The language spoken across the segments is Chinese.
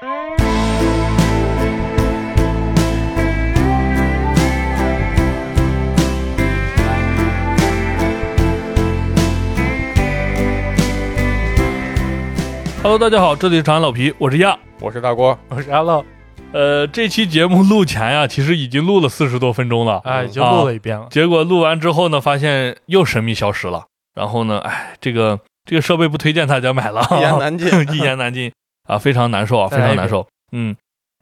Hello，大家好，这里是长安老皮，我是亚，我是大郭，我是阿乐，呃，这期节目录前呀，其实已经录了四十多分钟了，哎，已经录了一遍了。结果录完之后呢，发现又神秘消失了。然后呢，哎，这个这个设备不推荐大家买了，一言难尽，一言难尽啊，非常难受啊，非常难受。嗯，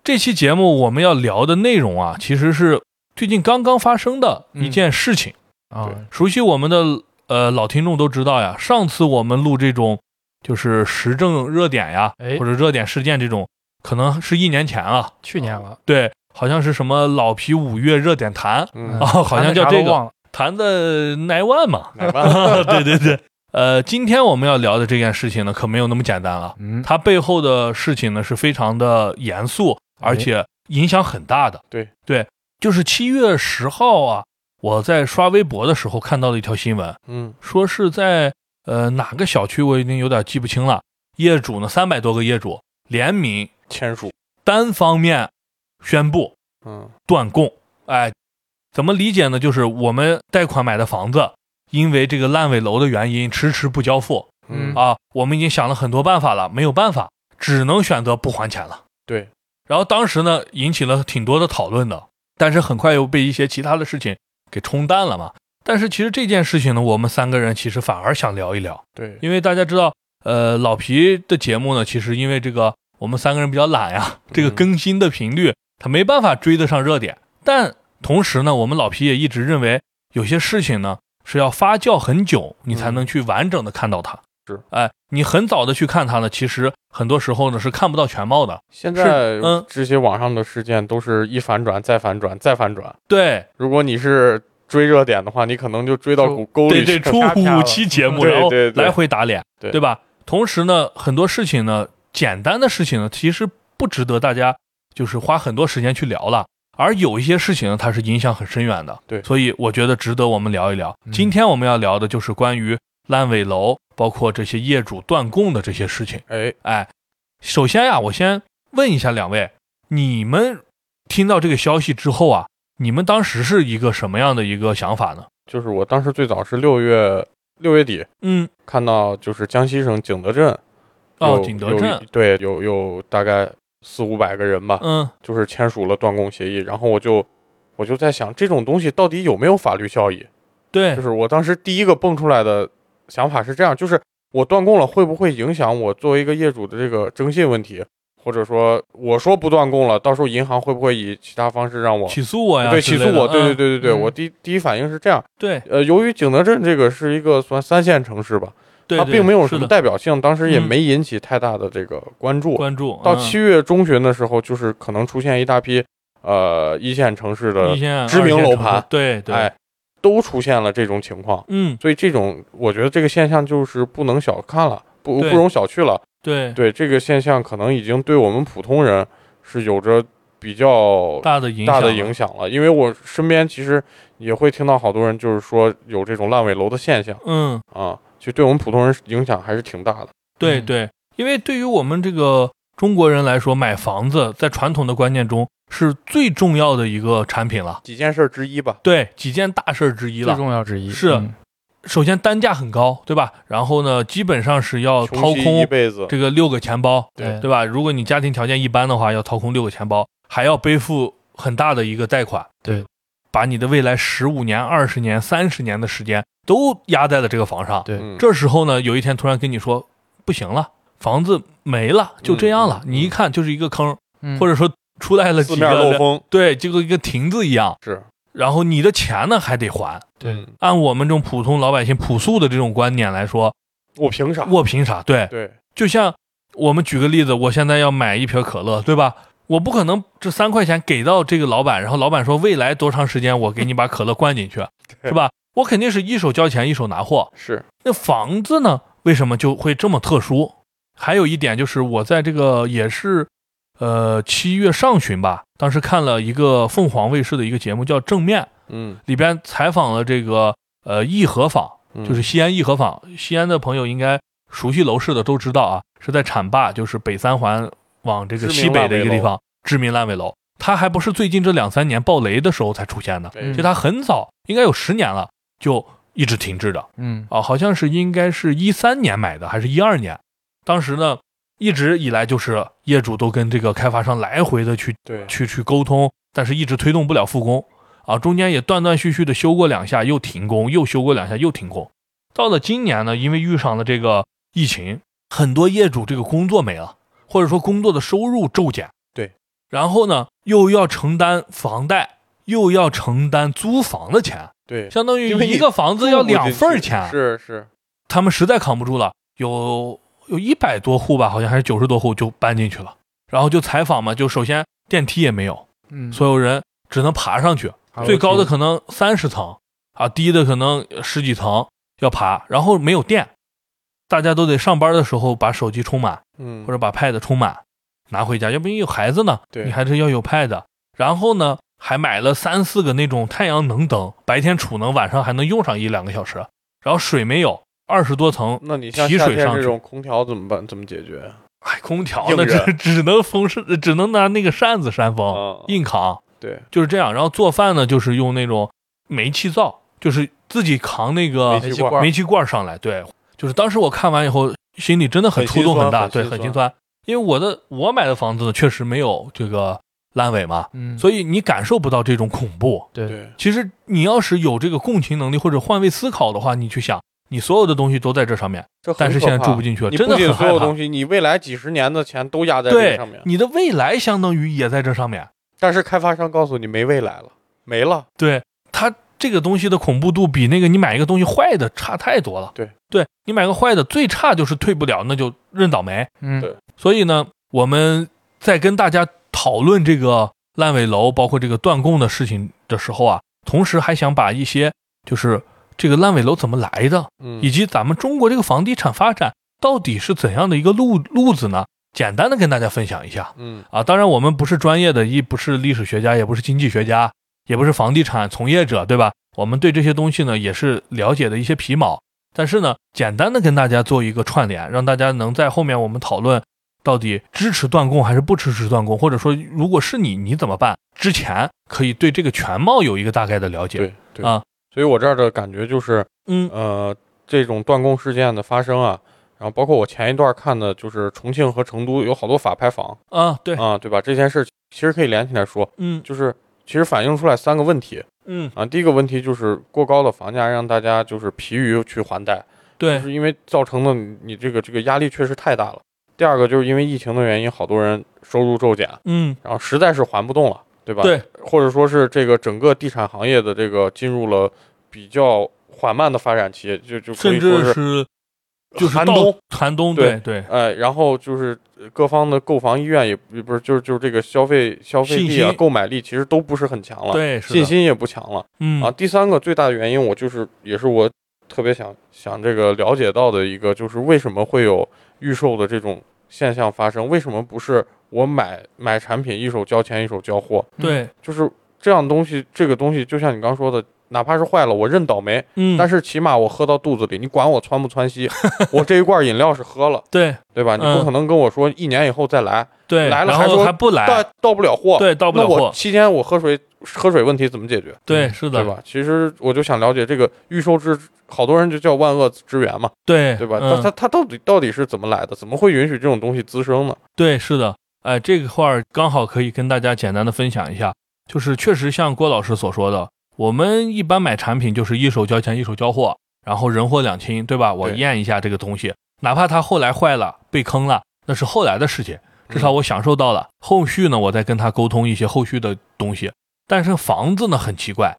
这期节目我们要聊的内容啊，其实是最近刚刚发生的一件事情啊。熟悉我们的呃老听众都知道呀，上次我们录这种就是时政热点呀，或者热点事件这种，可能是一年前了，去年了。对，好像是什么老皮五月热点谈啊，好像叫这个。谈的奈万嘛，对对对，呃，今天我们要聊的这件事情呢，可没有那么简单了。嗯，它背后的事情呢，是非常的严肃，而且影响很大的。对对，就是七月十号啊，我在刷微博的时候看到了一条新闻，嗯，说是在呃哪个小区，我已经有点记不清了。业主呢，三百多个业主联名签署，单方面宣布，嗯，断供，哎。怎么理解呢？就是我们贷款买的房子，因为这个烂尾楼的原因，迟迟不交付。嗯啊，我们已经想了很多办法了，没有办法，只能选择不还钱了。对。然后当时呢，引起了挺多的讨论的，但是很快又被一些其他的事情给冲淡了嘛。但是其实这件事情呢，我们三个人其实反而想聊一聊。对，因为大家知道，呃，老皮的节目呢，其实因为这个我们三个人比较懒呀，这个更新的频率他没办法追得上热点，但。同时呢，我们老皮也一直认为，有些事情呢是要发酵很久，你才能去完整的看到它。是，哎，你很早的去看它呢，其实很多时候呢是看不到全貌的。现在，嗯，这些网上的事件都是一反转再反转再反转。对，如果你是追热点的话，你可能就追到沟沟里去。对对，出五期节目，然后来回打脸，对对吧？同时呢，很多事情呢，简单的事情呢，其实不值得大家就是花很多时间去聊了。而有一些事情呢，它是影响很深远的，对，所以我觉得值得我们聊一聊。今天我们要聊的就是关于烂尾楼，包括这些业主断供的这些事情。哎哎，首先呀，我先问一下两位，你们听到这个消息之后啊，你们当时是一个什么样的一个想法呢？就是我当时最早是六月六月底，嗯，看到就是江西省景德镇，哦，景德镇，对，有有大概。四五百个人吧，嗯，就是签署了断供协议，然后我就，我就在想，这种东西到底有没有法律效益？对，就是我当时第一个蹦出来的想法是这样，就是我断供了，会不会影响我作为一个业主的这个征信问题？或者说，我说不断供了，到时候银行会不会以其他方式让我起诉我呀？对，起诉我，对对对对对，我第第一反应是这样。对，呃，由于景德镇这个是一个算三线城市吧。它并没有什么代表性，当时也没引起太大的这个关注。关注到七月中旬的时候，就是可能出现一大批呃一线城市的知名楼盘，对对，哎，都出现了这种情况。嗯，所以这种我觉得这个现象就是不能小看了，不不容小觑了。对对，这个现象可能已经对我们普通人是有着比较大的影大的影响了。因为我身边其实也会听到好多人就是说有这种烂尾楼的现象。嗯啊。就对我们普通人影响还是挺大的。对对，因为对于我们这个中国人来说，买房子在传统的观念中是最重要的一个产品了，几件事之一吧。对，几件大事之一了，最重要之一是。首先单价很高，对吧？然后呢，基本上是要掏空一辈子这个六个钱包，对对吧？如果你家庭条件一般的话，要掏空六个钱包，还要背负很大的一个贷款，对，把你的未来十五年、二十年、三十年的时间。都压在了这个房上。对，这时候呢，有一天突然跟你说不行了，房子没了，就这样了。你一看就是一个坑，或者说出来了几个漏风，对，就跟一个亭子一样。是，然后你的钱呢还得还。对，按我们这种普通老百姓朴素的这种观念来说，我凭啥？我凭啥？对对，就像我们举个例子，我现在要买一瓶可乐，对吧？我不可能这三块钱给到这个老板，然后老板说未来多长时间我给你把可乐灌进去，是吧？我肯定是一手交钱一手拿货，是那房子呢？为什么就会这么特殊？还有一点就是，我在这个也是，呃，七月上旬吧，当时看了一个凤凰卫视的一个节目，叫《正面》，嗯，里边采访了这个呃义和坊，就是西安义和坊。西安的朋友应该熟悉楼市的都知道啊，是在浐灞，就是北三环往这个西北的一个地方，知名烂尾楼。它还不是最近这两三年爆雷的时候才出现的，就它很早，应该有十年了，就一直停滞着。嗯，啊，好像是应该是一三年买的，还是一二年？当时呢，一直以来就是业主都跟这个开发商来回的去对去去沟通，但是一直推动不了复工。啊，中间也断断续续的修过两下，又停工，又修过两下，又停工。到了今年呢，因为遇上了这个疫情，很多业主这个工作没了，或者说工作的收入骤减。对，然后呢，又要承担房贷，又要承担租房的钱。对，相当于一个房子要两份钱。是是，他们实在扛不住了，有有一百多户吧，好像还是九十多户就搬进去了。然后就采访嘛，就首先电梯也没有，嗯，所有人只能爬上去。最高的可能三十层啊，低的可能十几层要爬，然后没有电，大家都得上班的时候把手机充满，嗯，或者把 pad 充满拿回家，要不你有孩子呢，你还是要有 pad。然后呢，还买了三四个那种太阳能灯，白天储能，晚上还能用上一两个小时。然后水没有，二十多层，那你提水上这种空调怎么办？怎么解决？哎，空调那只只能风扇，只能拿那个扇子扇风，硬扛。对，就是这样。然后做饭呢，就是用那种煤气灶，就是自己扛那个煤气罐，煤气罐上来。对，就是当时我看完以后，心里真的很触动很大，对，很心酸。因为我的我买的房子确实没有这个烂尾嘛，嗯，所以你感受不到这种恐怖。对，其实你要是有这个共情能力或者换位思考的话，你去想，你所有的东西都在这上面，但是现在住不进去了，真的很所有东西，你未来几十年的钱都压在这上面，你的未来相当于也在这上面。但是开发商告诉你没未来了，没了。对它这个东西的恐怖度比那个你买一个东西坏的差太多了。对，对你买个坏的最差就是退不了，那就认倒霉。嗯，对。所以呢，我们在跟大家讨论这个烂尾楼，包括这个断供的事情的时候啊，同时还想把一些就是这个烂尾楼怎么来的，嗯，以及咱们中国这个房地产发展到底是怎样的一个路路子呢？简单的跟大家分享一下，嗯啊，当然我们不是专业的，一不是历史学家，也不是经济学家，也不是房地产从业者，对吧？我们对这些东西呢也是了解的一些皮毛，但是呢，简单的跟大家做一个串联，让大家能在后面我们讨论到底支持断供还是不支持断供，或者说如果是你你怎么办？之前可以对这个全貌有一个大概的了解，对对啊，所以我这儿的感觉就是，嗯呃，这种断供事件的发生啊。然后包括我前一段看的，就是重庆和成都有好多法拍房啊，对啊，对吧？这件事其实可以连起来说，嗯，就是其实反映出来三个问题，嗯啊，第一个问题就是过高的房价让大家就是疲于去还贷，对，是因为造成的你这个这个压力确实太大了。第二个就是因为疫情的原因，好多人收入骤减，嗯，然后实在是还不动了，对吧？对，或者说是这个整个地产行业的这个进入了比较缓慢的发展期，就就甚至是。就是寒冬，寒冬，对对，哎，然后就是各方的购房意愿也不是，就是就是这个消费消费力啊，购买力其实都不是很强了，对，信心也不强了，嗯啊，第三个最大的原因，我就是也是我特别想想这个了解到的一个，就是为什么会有预售的这种现象发生？为什么不是我买买产品一手交钱一手交货？对，就是这样东西，这个东西就像你刚说的。哪怕是坏了，我认倒霉。嗯，但是起码我喝到肚子里，你管我窜不窜稀？我这一罐饮料是喝了，对对吧？你不可能跟我说一年以后再来，对，来了还说还不来，到到不了货，对，到不了货。期间我喝水喝水问题怎么解决？对，是的，对吧？其实我就想了解这个预售制，好多人就叫万恶之源嘛，对对吧？他他他到底到底是怎么来的？怎么会允许这种东西滋生呢？对，是的，哎，这块儿刚好可以跟大家简单的分享一下，就是确实像郭老师所说的。我们一般买产品就是一手交钱一手交货，然后人货两清，对吧？我验一下这个东西，哪怕它后来坏了被坑了，那是后来的事情，至少我享受到了。后续呢，我再跟他沟通一些后续的东西。但是房子呢很奇怪，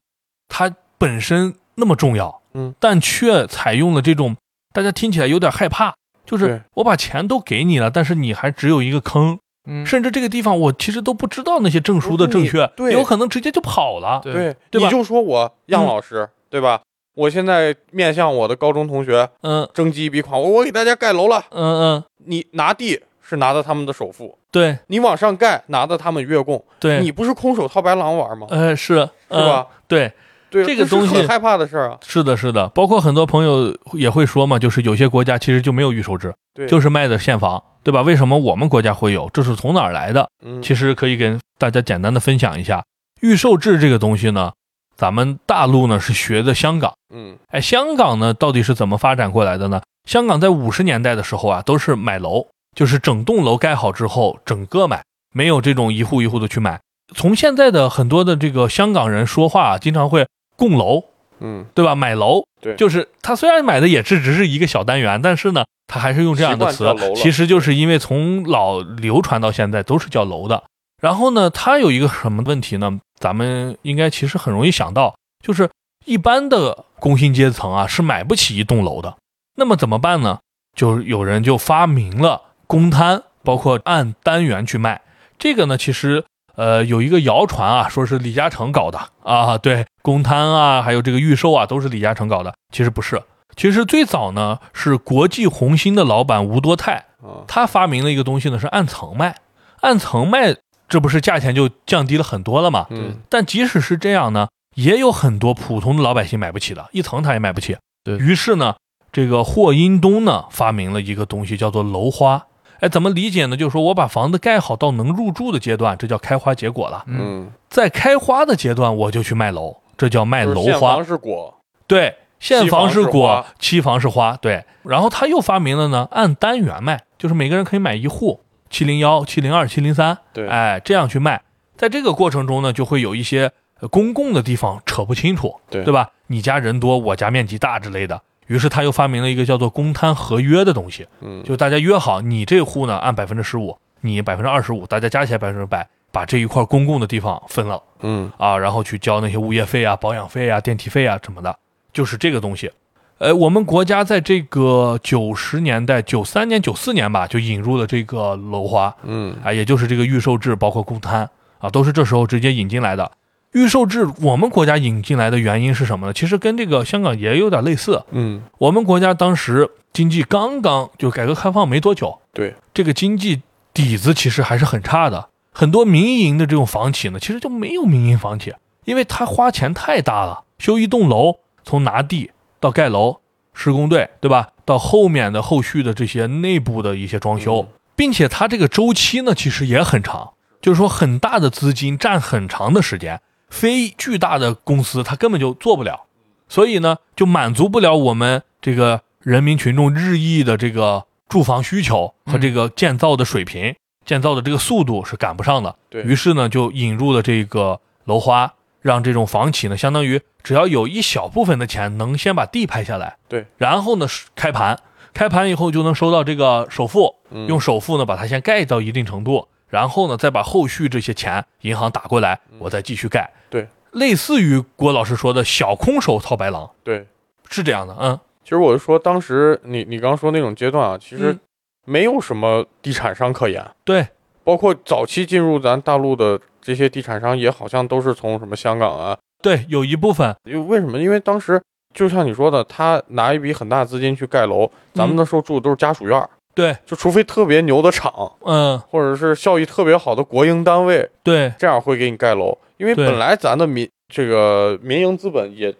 它本身那么重要，嗯，但却采用了这种大家听起来有点害怕，就是我把钱都给你了，但是你还只有一个坑。甚至这个地方我其实都不知道那些证书的正确，对，有可能直接就跑了，对，对吧？你就说我样老师，对吧？我现在面向我的高中同学，嗯，征集一笔款，我我给大家盖楼了，嗯嗯，你拿地是拿的他们的首付，对，你往上盖拿的他们月供，对，你不是空手套白狼玩吗？呃，是，是吧？对，对，这个东西害怕的事儿啊。是的，是的，包括很多朋友也会说嘛，就是有些国家其实就没有预售制，对，就是卖的现房，对吧？为什么我们国家会有？这是从哪儿来的？嗯，其实可以跟大家简单的分享一下，预售制这个东西呢，咱们大陆呢是学的香港，嗯，哎，香港呢到底是怎么发展过来的呢？香港在五十年代的时候啊，都是买楼，就是整栋楼盖好之后整个买，没有这种一户一户的去买。从现在的很多的这个香港人说话，经常会供楼，嗯，对吧？买楼，对，就是他虽然买的也是只是一个小单元，但是呢，他还是用这样的词，其实就是因为从老流传到现在都是叫楼的。然后呢，它有一个什么问题呢？咱们应该其实很容易想到，就是一般的工薪阶层啊是买不起一栋楼的。那么怎么办呢？就有人就发明了公摊，包括按单元去卖。这个呢，其实呃有一个谣传啊，说是李嘉诚搞的啊。对，公摊啊，还有这个预售啊，都是李嘉诚搞的。其实不是，其实最早呢是国际红星的老板吴多泰，他发明了一个东西呢，是按层卖。按层卖，这不是价钱就降低了很多了吗？嗯。但即使是这样呢，也有很多普通的老百姓买不起的，一层他也买不起。对于是呢。这个霍英东呢，发明了一个东西，叫做楼花。哎，怎么理解呢？就是说我把房子盖好到能入住的阶段，这叫开花结果了。嗯，在开花的阶段，我就去卖楼，这叫卖楼花。房是果，对，现房是果，期房是花。对，然后他又发明了呢，按单元卖，就是每个人可以买一户，七零幺、七零二、七零三。对，哎，这样去卖。在这个过程中呢，就会有一些公共的地方扯不清楚，对，对吧？你家人多，我家面积大之类的。于是他又发明了一个叫做公摊合约的东西，嗯，就大家约好，你这户呢按百分之十五，你百分之二十五，大家加起来百分之百，把这一块公共的地方分了，嗯啊，然后去交那些物业费啊、保养费啊、电梯费啊什么的，就是这个东西。呃，我们国家在这个九十年代，九三年、九四年吧，就引入了这个楼花，嗯啊，也就是这个预售制，包括公摊啊，都是这时候直接引进来的。预售制，我们国家引进来的原因是什么呢？其实跟这个香港也有点类似。嗯，我们国家当时经济刚刚就改革开放没多久，对这个经济底子其实还是很差的。很多民营的这种房企呢，其实就没有民营房企，因为它花钱太大了。修一栋楼，从拿地到盖楼，施工队对吧？到后面的后续的这些内部的一些装修，并且它这个周期呢，其实也很长，就是说很大的资金占很长的时间。非巨大的公司，它根本就做不了，所以呢，就满足不了我们这个人民群众日益的这个住房需求和这个建造的水平，建造的这个速度是赶不上的。对。于是呢，就引入了这个楼花，让这种房企呢，相当于只要有一小部分的钱能先把地拍下来，对，然后呢开盘，开盘以后就能收到这个首付，用首付呢把它先盖到一定程度。然后呢，再把后续这些钱银行打过来，我再继续盖。对，类似于郭老师说的小空手套白狼。对，是这样的。嗯，其实我就说，当时你你刚说那种阶段啊，其实没有什么地产商可言。对，包括早期进入咱大陆的这些地产商，也好像都是从什么香港啊。对，有一部分。因为为什么？因为当时就像你说的，他拿一笔很大资金去盖楼，咱们那时候住的都是家属院。对，就除非特别牛的厂，嗯，或者是效益特别好的国营单位，对，这样会给你盖楼。因为本来咱的民这个民营资本也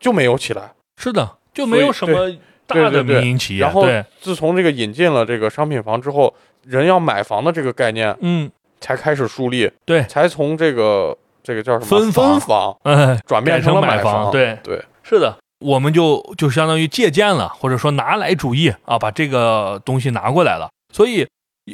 就没有起来，是的，就没有什么大的民营企业。然后自从这个引进了这个商品房之后，人要买房的这个概念，嗯，才开始树立，对，才从这个这个叫什么分分房，嗯，转变成了买房，对对，是的。我们就就相当于借鉴了，或者说拿来主义啊，把这个东西拿过来了。所以，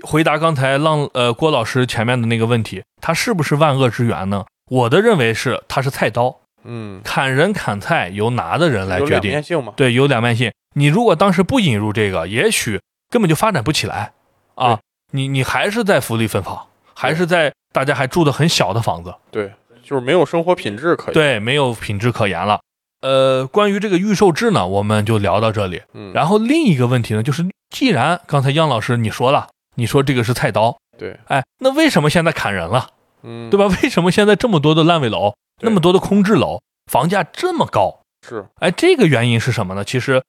回答刚才浪呃郭老师前面的那个问题，它是不是万恶之源呢？我的认为是，它是菜刀。嗯，砍人砍菜由拿的人来决定。有两面性嘛？对，有两面性。你如果当时不引入这个，也许根本就发展不起来啊。你你还是在福利分房，还是在大家还住的很小的房子。对，就是没有生活品质可言。对，没有品质可言了。呃，关于这个预售制呢，我们就聊到这里。嗯，然后另一个问题呢，就是既然刚才杨老师你说了，你说这个是菜刀，对，哎，那为什么现在砍人了？嗯，对吧？为什么现在这么多的烂尾楼，那么多的空置楼，房价这么高？是，哎，这个原因是什么呢？其实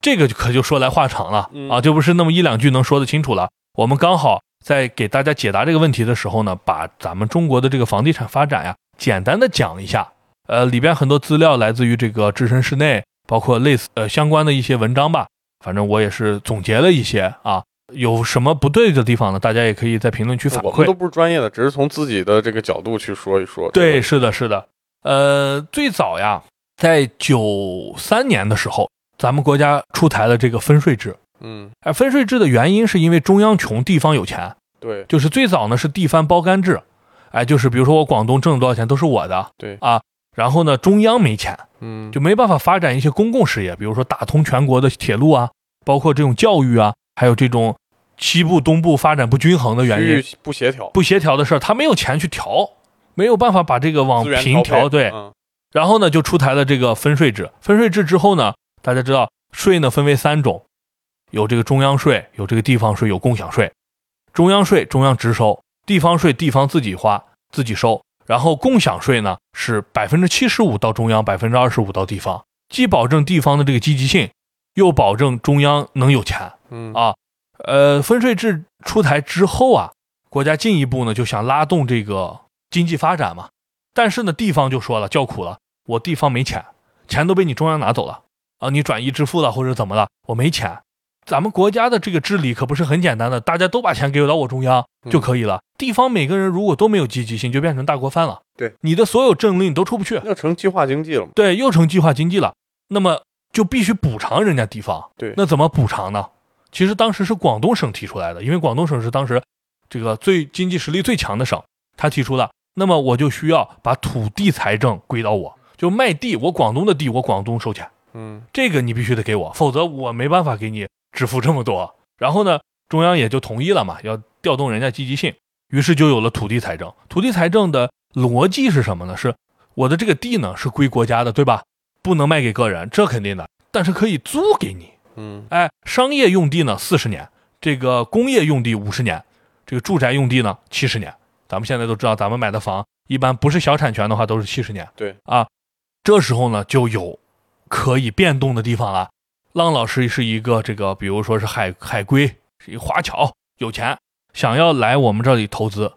这个可就说来话长了啊，就不是那么一两句能说得清楚了。我们刚好在给大家解答这个问题的时候呢，把咱们中国的这个房地产发展呀，简单的讲一下。呃，里边很多资料来自于这个置身室内，包括类似呃相关的一些文章吧。反正我也是总结了一些啊，有什么不对的地方呢？大家也可以在评论区反馈。我们都不是专业的，只是从自己的这个角度去说一说。对，是的，是的。呃，最早呀，在九三年的时候，咱们国家出台了这个分税制。嗯，哎，分税制的原因是因为中央穷，地方有钱。对，就是最早呢是地方包干制，哎，就是比如说我广东挣了多少钱都是我的。对啊，然后呢中央没钱，嗯，就没办法发展一些公共事业，比如说打通全国的铁路啊，包括这种教育啊，还有这种西部东部发展不均衡的原因，不协调，不协调的事儿，他没有钱去调，没有办法把这个往平调。对，然后呢就出台了这个分税制。分税制之后呢，大家知道税呢分为三种。有这个中央税，有这个地方税，有共享税。中央税中央直收，地方税地方自己花自己收。然后共享税呢是百分之七十五到中央，百分之二十五到地方，既保证地方的这个积极性，又保证中央能有钱。嗯啊，呃，分税制出台之后啊，国家进一步呢就想拉动这个经济发展嘛。但是呢，地方就说了叫苦了，我地方没钱，钱都被你中央拿走了啊，你转移支付了或者怎么了，我没钱。咱们国家的这个治理可不是很简单的，大家都把钱给到我中央就可以了。地方每个人如果都没有积极性，就变成大锅饭了。对，你的所有政令都出不去，要成计划经济了。对，又成计划经济了，那么就必须补偿人家地方。对，那怎么补偿呢？其实当时是广东省提出来的，因为广东省是当时这个最经济实力最强的省，他提出了，那么我就需要把土地财政归到我，就卖地，我广东的地我广东收钱。嗯，这个你必须得给我，否则我没办法给你。支付这么多，然后呢，中央也就同意了嘛，要调动人家积极性，于是就有了土地财政。土地财政的逻辑是什么呢？是我的这个地呢是归国家的，对吧？不能卖给个人，这肯定的，但是可以租给你。嗯，哎，商业用地呢四十年，这个工业用地五十年，这个住宅用地呢七十年。咱们现在都知道，咱们买的房一般不是小产权的话都是七十年。对啊，这时候呢就有可以变动的地方了。浪老师是一个这个，比如说是海海归，是一个华侨，有钱，想要来我们这里投资。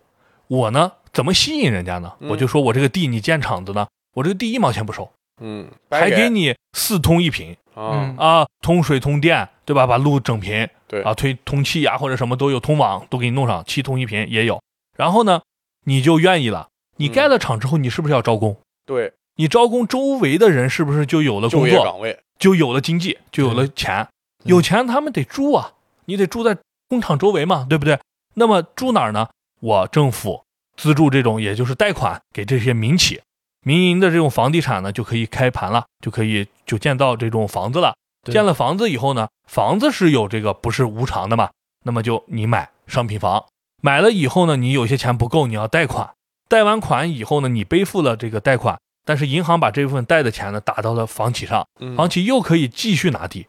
我呢，怎么吸引人家呢？我就说我这个地你建厂子呢，我这个地一毛钱不收，嗯，还给你四通一平啊啊，通水通电，对吧？把路整平，对啊，推通气呀或者什么都有，通网都给你弄上，七通一平也有。然后呢，你就愿意了。你盖了厂之后，你是不是要招工？对，你招工，周围的人是不是就有了工作岗位？就有了经济，就有了钱，有钱他们得住啊，你得住在工厂周围嘛，对不对？那么住哪儿呢？我政府资助这种，也就是贷款给这些民企、民营的这种房地产呢，就可以开盘了，就可以就建造这种房子了。建了房子以后呢，房子是有这个不是无偿的嘛？那么就你买商品房，买了以后呢，你有些钱不够，你要贷款，贷完款以后呢，你背负了这个贷款。但是银行把这部分贷的钱呢打到了房企上，房企又可以继续拿地，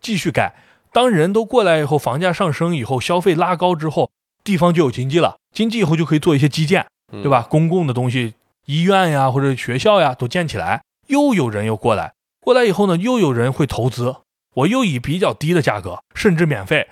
继续盖。当人都过来以后，房价上升以后，消费拉高之后，地方就有经济了。经济以后就可以做一些基建，对吧？公共的东西，医院呀或者学校呀都建起来，又有人又过来，过来以后呢，又有人会投资。我又以比较低的价格，甚至免费，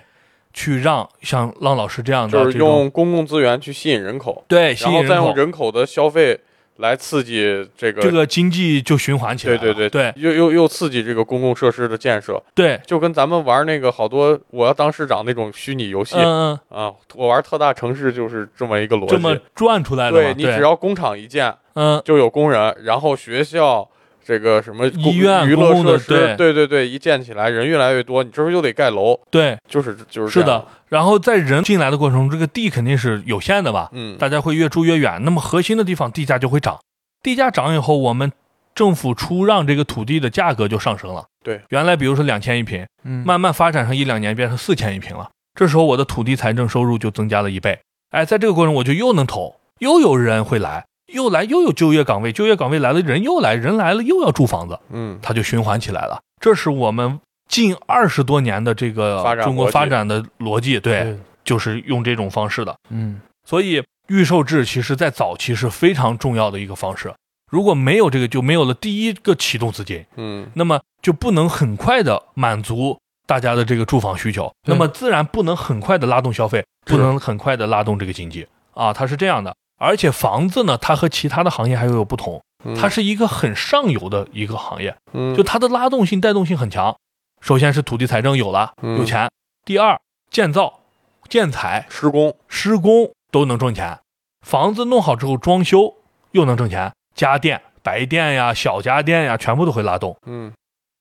去让像浪老师这样的，就是用公共资源去吸引人口，对，然后再用人口的消费。来刺激这个这个经济就循环起来，对对对对，又又又刺激这个公共设施的建设，对，就跟咱们玩那个好多我要当市长那种虚拟游戏，嗯嗯。啊，我玩特大城市就是这么一个逻辑，这么转出来的，对你只要工厂一建，嗯，就有工人，然后学校。这个什么医院、娱乐设施，对对对，一建起来人越来越多，你这时候又得盖楼，对，就是就是是的。然后在人进来的过程中，这个地肯定是有限的吧？嗯，大家会越住越远，那么核心的地方地价就会涨，地价涨以后，我们政府出让这个土地的价格就上升了。对，原来比如说两千一平，嗯，慢慢发展上一两年变成四千一平了，这时候我的土地财政收入就增加了一倍。哎，在这个过程我就又能投，又有人会来。又来又有就业岗位，就业岗位来了，人又来，人来了又要住房子，嗯，它就循环起来了。这是我们近二十多年的这个中国发展的逻辑，对，就是用这种方式的，嗯。所以预售制其实在早期是非常重要的一个方式。如果没有这个，就没有了第一个启动资金，嗯，那么就不能很快的满足大家的这个住房需求，那么自然不能很快的拉动消费，不能很快的拉动这个经济。啊，它是这样的。而且房子呢，它和其他的行业还有有不同。它是一个很上游的一个行业，就它的拉动性、带动性很强。首先是土地财政有了，有钱；第二，建造、建材、施工、施工都能挣钱。房子弄好之后，装修又能挣钱，家电、白电呀、小家电呀，全部都会拉动。嗯，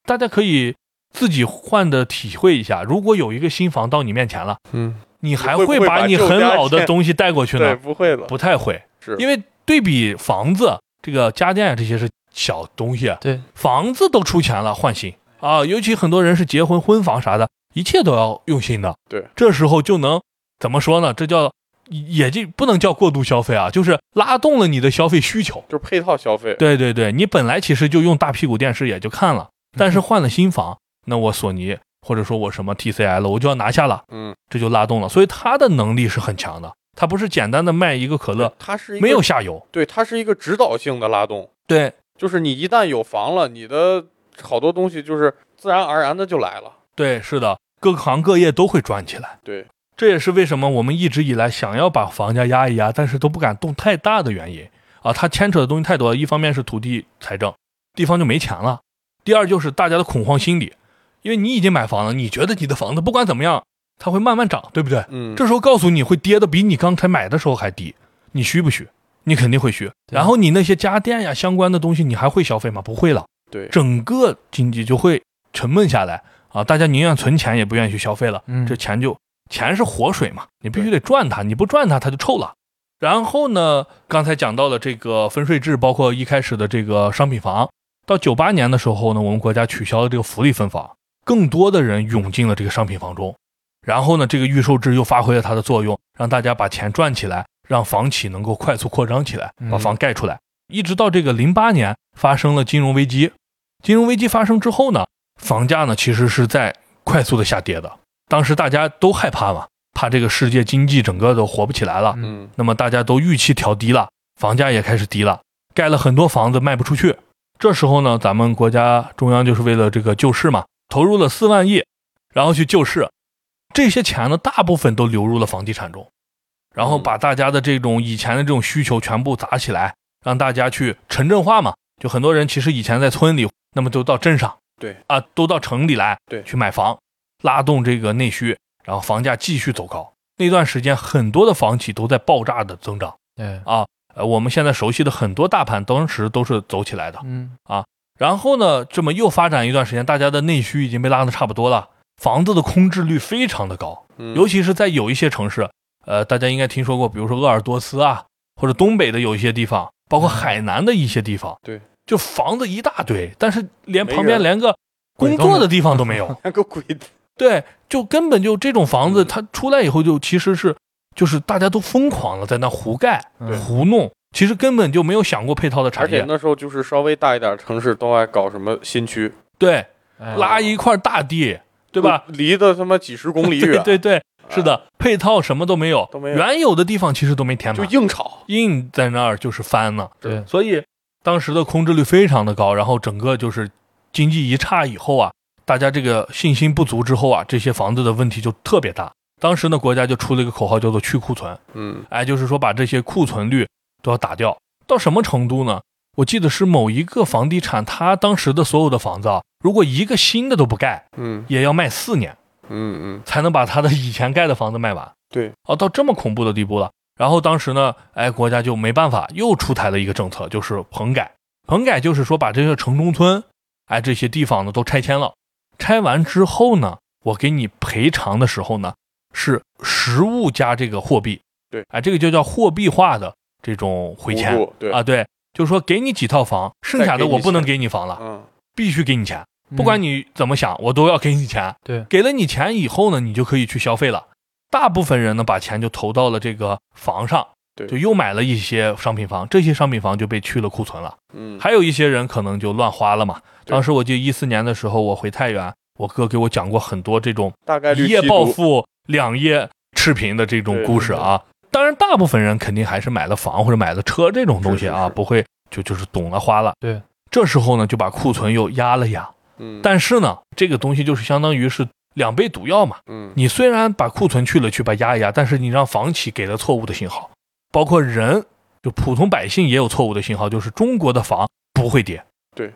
大家可以自己换的体会一下，如果有一个新房到你面前了，嗯，你还会把你很老的东西带过去呢？不会的，不太会，是因为对比房子、这个家电啊这些是小东西，对，房子都出钱了换新啊，尤其很多人是结婚婚房啥的，一切都要用心的，对，这时候就能怎么说呢？这叫。也就不能叫过度消费啊，就是拉动了你的消费需求，就是配套消费。对对对，你本来其实就用大屁股电视也就看了，但是换了新房，那我索尼或者说我什么 TCL 我就要拿下了，嗯，这就拉动了，所以它的能力是很强的，它不是简单的卖一个可乐，它是没有下游，对，它是一个指导性的拉动，对，就是你一旦有房了，你的好多东西就是自然而然的就来了，对，是的，各行各业都会转起来，对。这也是为什么我们一直以来想要把房价压一压，但是都不敢动太大的原因。啊！它牵扯的东西太多了。一方面是土地财政，地方就没钱了；第二就是大家的恐慌心理，因为你已经买房了，你觉得你的房子不管怎么样，它会慢慢涨，对不对？嗯。这时候告诉你会跌的比你刚才买的时候还低，你虚不虚？你肯定会虚。然后你那些家电呀相关的东西，你还会消费吗？不会了。对。整个经济就会沉闷下来啊！大家宁愿存钱，也不愿意去消费了。嗯。这钱就。钱是活水嘛，你必须得赚它，你不赚它，它就臭了。然后呢，刚才讲到了这个分税制，包括一开始的这个商品房，到九八年的时候呢，我们国家取消了这个福利分房，更多的人涌进了这个商品房中。然后呢，这个预售制又发挥了它的作用，让大家把钱赚起来，让房企能够快速扩张起来，把房盖出来。一直到这个零八年发生了金融危机，金融危机发生之后呢，房价呢其实是在快速的下跌的。当时大家都害怕嘛，怕这个世界经济整个都活不起来了。嗯，那么大家都预期调低了，房价也开始低了，盖了很多房子卖不出去。这时候呢，咱们国家中央就是为了这个救市嘛，投入了四万亿，然后去救市。这些钱呢，大部分都流入了房地产中，然后把大家的这种以前的这种需求全部砸起来，让大家去城镇化嘛。就很多人其实以前在村里，那么都到镇上，对啊，都到城里来，对，去买房。拉动这个内需，然后房价继续走高。那段时间，很多的房企都在爆炸的增长。对啊，呃，我们现在熟悉的很多大盘，当时都是走起来的。嗯啊，然后呢，这么又发展一段时间，大家的内需已经被拉的差不多了，房子的空置率非常的高。尤其是在有一些城市，呃，大家应该听说过，比如说鄂尔多斯啊，或者东北的有一些地方，包括海南的一些地方。对，就房子一大堆，但是连旁边连个工作的地方都没有，连个鬼。对，就根本就这种房子，它出来以后就其实是，就是大家都疯狂了，在那胡盖、胡弄，其实根本就没有想过配套的产业。而且那时候就是稍微大一点城市都爱搞什么新区，对，拉一块大地，对吧？离的他妈几十公里远。对对，是的，配套什么都没有，都没有。原有的地方其实都没填满，就硬炒，硬在那儿就是翻呢。对，所以当时的空置率非常的高，然后整个就是经济一差以后啊。大家这个信心不足之后啊，这些房子的问题就特别大。当时呢，国家就出了一个口号，叫做去库存。嗯，哎，就是说把这些库存率都要打掉。到什么程度呢？我记得是某一个房地产，他当时的所有的房子啊，如果一个新的都不盖，嗯，也要卖四年，嗯嗯，才能把他的以前盖的房子卖完。对，哦，到这么恐怖的地步了。然后当时呢，哎，国家就没办法，又出台了一个政策，就是棚改。棚改就是说把这些城中村，哎，这些地方呢都拆迁了。拆完之后呢，我给你赔偿的时候呢，是实物加这个货币，对，哎，这个就叫货币化的这种回迁，啊，对，就是说给你几套房，剩下的我不能给你房了，嗯，必须给你钱，不管你怎么想，我都要给你钱，对，给了你钱以后呢，你就可以去消费了。大部分人呢，把钱就投到了这个房上，对，就又买了一些商品房，这些商品房就被去了库存了，嗯，还有一些人可能就乱花了嘛。当时我记得一四年的时候，我回太原，我哥给我讲过很多这种大概一夜暴富、两夜赤贫的这种故事啊。当然，大部分人肯定还是买了房或者买了车这种东西啊，不会就就是懂了花了。对，这时候呢，就把库存又压了压。嗯，但是呢，这个东西就是相当于是两倍毒药嘛。嗯，你虽然把库存去了去，把压一压，但是你让房企给了错误的信号，包括人就普通百姓也有错误的信号，就是中国的房不会跌。对，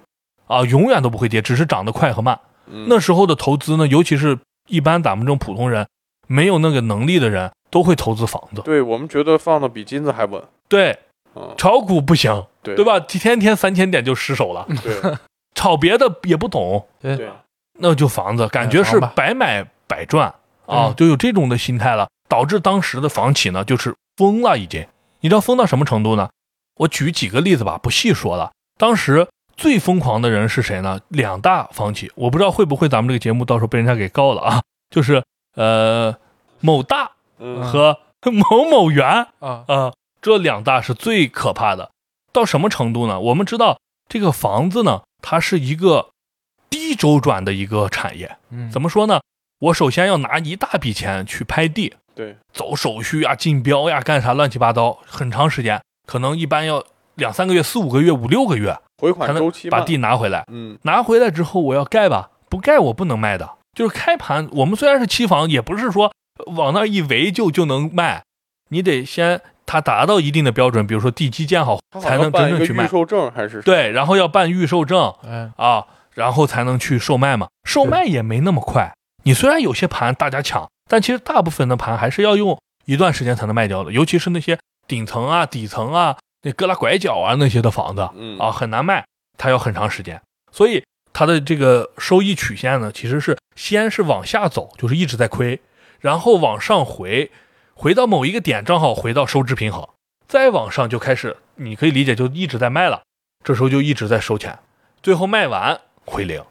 啊，永远都不会跌，只是涨得快和慢。嗯那时候的投资呢，尤其是一般咱们这种普通人，没有那个能力的人，都会投资房子。对我们觉得放的比金子还稳。对，炒股不行，对对吧？天天三千点就失手了。对，炒别的也不懂。对，那就房子，感觉是百买百赚啊，就有这种的心态了，导致当时的房企呢，就是疯了已经。你知道疯到什么程度呢？我举几个例子吧，不细说了。当时最疯狂的人是谁呢？两大房企，我不知道会不会咱们这个节目到时候被人家给告了啊？就是呃某大和 某某园啊啊，这两大是最可怕的。到什么程度呢？我们知道这个房子呢，它是一个低周转的一个产业。嗯，怎么说呢？我首先要拿一大笔钱去拍地。对，走手续啊，竞标呀，干啥乱七八糟，很长时间，可能一般要两三个月、四五个月、五六个月，回款周期把地拿回来。嗯，拿回来之后我要盖吧，不盖我不能卖的。就是开盘，我们虽然是期房，也不是说往那一围就就能卖，你得先它达到一定的标准，比如说地基建好，才能真正去卖。预售证还是对，然后要办预售证，啊，然后才能去售卖嘛。售卖也没那么快，你虽然有些盘大家抢。但其实大部分的盘还是要用一段时间才能卖掉的，尤其是那些顶层啊、底层啊、那旮旯拐角啊那些的房子，嗯啊很难卖，它要很长时间，所以它的这个收益曲线呢，其实是先是往下走，就是一直在亏，然后往上回，回到某一个点，正好回到收支平衡，再往上就开始，你可以理解就一直在卖了，这时候就一直在收钱，最后卖完回零，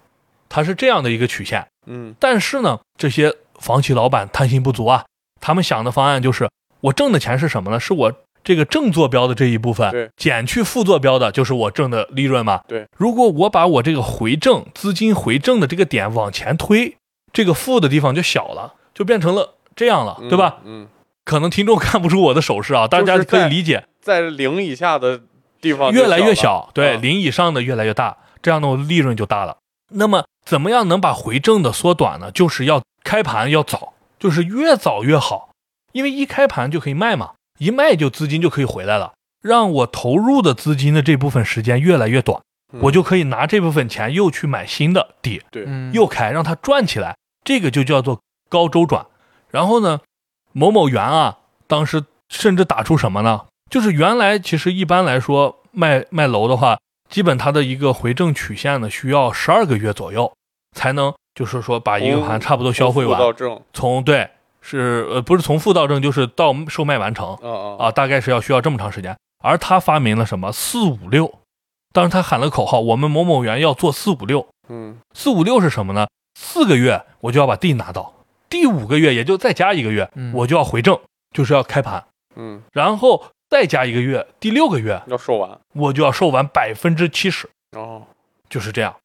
它是这样的一个曲线，嗯，但是呢这些。房企老板贪心不足啊，他们想的方案就是，我挣的钱是什么呢？是我这个正坐标的这一部分，减去负坐标的，就是我挣的利润嘛。对，如果我把我这个回正资金回正的这个点往前推，这个负的地方就小了，就变成了这样了，对吧？嗯，可能听众看不出我的手势啊，大家可以理解，在零以下的地方越来越小，对，零以上的越来越大，这样的我利润就大了。那么怎么样能把回正的缩短呢？就是要。开盘要早，就是越早越好，因为一开盘就可以卖嘛，一卖就资金就可以回来了，让我投入的资金的这部分时间越来越短，我就可以拿这部分钱又去买新的地，对，又开让它转起来，这个就叫做高周转。然后呢，某某元啊，当时甚至打出什么呢？就是原来其实一般来说卖卖楼的话，基本它的一个回正曲线呢，需要十二个月左右才能。就是说，把一个盘差不多消费完，从对是呃不是从负到正，就是到售卖完成啊，大概是要需要这么长时间。而他发明了什么四五六，当时他喊了口号，我们某某园要做四五六。嗯，四五六是什么呢？四个月我就要把地拿到，第五个月也就再加一个月，我就要回正，就是要开盘。嗯，然后再加一个月，第六个月要售完，我就要售完百分之七十。哦，就是这样。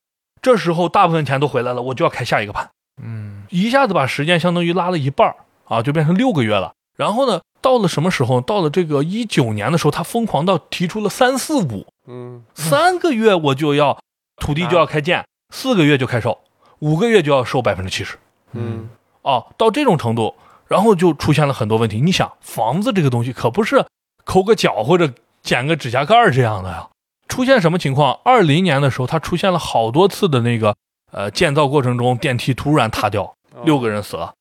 这时候大部分钱都回来了，我就要开下一个盘，嗯，一下子把时间相当于拉了一半啊，就变成六个月了。然后呢，到了什么时候？到了这个一九年的时候，他疯狂到提出了三四五，嗯，三个月我就要土地就要开建，四个月就开售，五个月就要收百分之七十，嗯，哦，到这种程度，然后就出现了很多问题。你想，房子这个东西可不是抠个脚或者剪个指甲盖这样的呀。出现什么情况？二零年的时候，它出现了好多次的那个，呃，建造过程中电梯突然塌掉，六个人死了，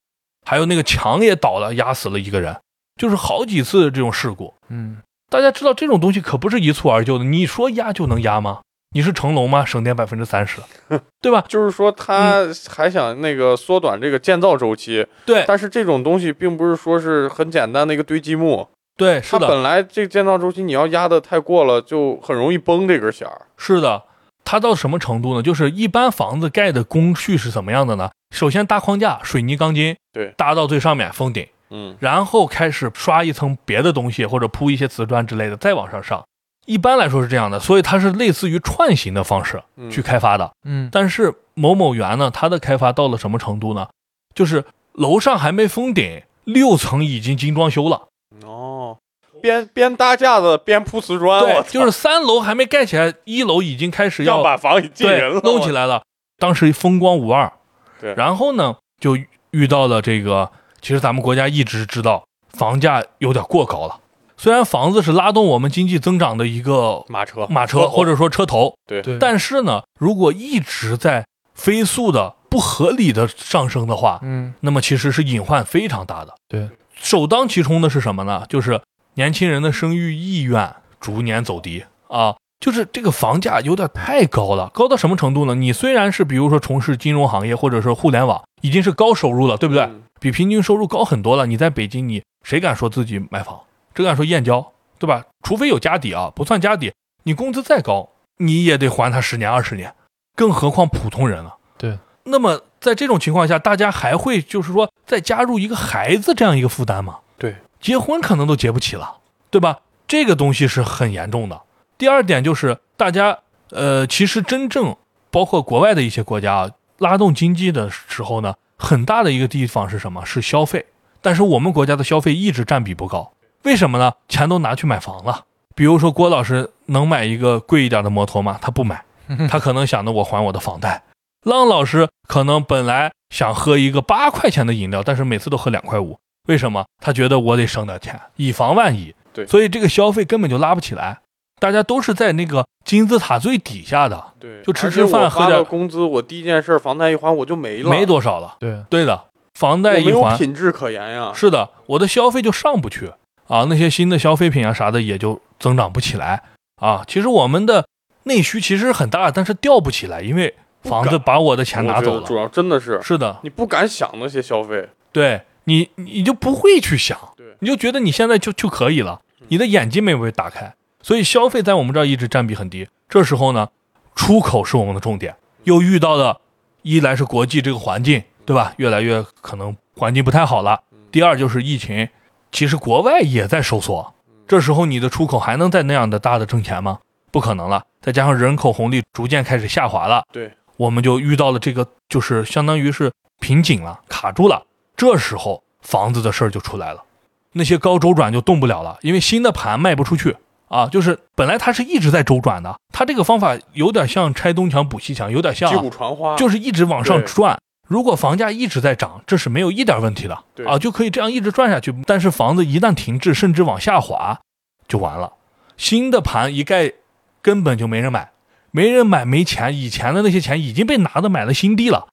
还有那个墙也倒了，压死了一个人，就是好几次这种事故。嗯，大家知道这种东西可不是一蹴而就的，你说压就能压吗？你是成龙吗？省电百分之三十，对吧？就是说他还想那个缩短这个建造周期，对，但是这种东西并不是说是很简单的一个堆积木。对，它本来这个建造周期你要压的太过了，就很容易崩这根弦儿。是的，它到什么程度呢？就是一般房子盖的工序是怎么样的呢？首先搭框架，水泥钢筋，对，搭到最上面封顶，嗯，然后开始刷一层别的东西或者铺一些瓷砖之类的，再往上上。一般来说是这样的，所以它是类似于串行的方式去开发的。嗯，但是某某园呢，它的开发到了什么程度呢？就是楼上还没封顶，六层已经精装修了。哦边边搭架子边铺瓷砖，对，就是三楼还没盖起来，一楼已经开始要把房给进人了，弄起来了。当时风光无二，对。然后呢，就遇到了这个，其实咱们国家一直知道房价有点过高了，虽然房子是拉动我们经济增长的一个马车，马车或者说车头，对对，但是呢，如果一直在飞速的、不合理的上升的话，嗯，那么其实是隐患非常大的。对，首当其冲的是什么呢？就是年轻人的生育意愿逐年走低啊，就是这个房价有点太高了，高到什么程度呢？你虽然是比如说从事金融行业或者是互联网，已经是高收入了，对不对？嗯比平均收入高很多了。你在北京，你谁敢说自己买房？谁敢说燕郊，对吧？除非有家底啊，不算家底，你工资再高，你也得还他十年二十年，更何况普通人了。对。那么在这种情况下，大家还会就是说再加入一个孩子这样一个负担吗？对，结婚可能都结不起了，对吧？这个东西是很严重的。第二点就是大家呃，其实真正包括国外的一些国家啊，拉动经济的时候呢，很大的一个地方是什么？是消费。但是我们国家的消费一直占比不高，为什么呢？钱都拿去买房了。比如说郭老师能买一个贵一点的摩托吗？他不买，他可能想着我还我的房贷。浪老师可能本来想喝一个八块钱的饮料，但是每次都喝两块五，为什么？他觉得我得省点钱，以防万一。对所以这个消费根本就拉不起来，大家都是在那个金字塔最底下的，对，就吃吃饭喝点工资，我第一件事房贷一还我就没了，没多少了。对，对的，房贷一还，品质可言呀。是的，我的消费就上不去啊，那些新的消费品啊啥的也就增长不起来啊。其实我们的内需其实很大，但是调不起来，因为房子把我的钱拿走了。主要真的是是的，你不敢想那些消费，对你，你就不会去想，你就觉得你现在就就可以了，你的眼睛没有被打开，所以消费在我们这儿一直占比很低。这时候呢，出口是我们的重点，又遇到了，一来是国际这个环境，对吧？越来越可能环境不太好了。第二就是疫情，其实国外也在收缩，这时候你的出口还能再那样的大的挣钱吗？不可能了。再加上人口红利逐渐开始下滑了，对，我们就遇到了这个，就是相当于是瓶颈了，卡住了。这时候房子的事儿就出来了，那些高周转就动不了了，因为新的盘卖不出去啊。就是本来它是一直在周转的，它这个方法有点像拆东墙补西墙，有点像、啊击鼓，传花，就是一直往上转。如果房价一直在涨，这是没有一点问题的啊，就可以这样一直转下去。但是房子一旦停滞，甚至往下滑，就完了。新的盘一盖，根本就没人买，没人买，没钱。以前的那些钱已经被拿的买了新地了，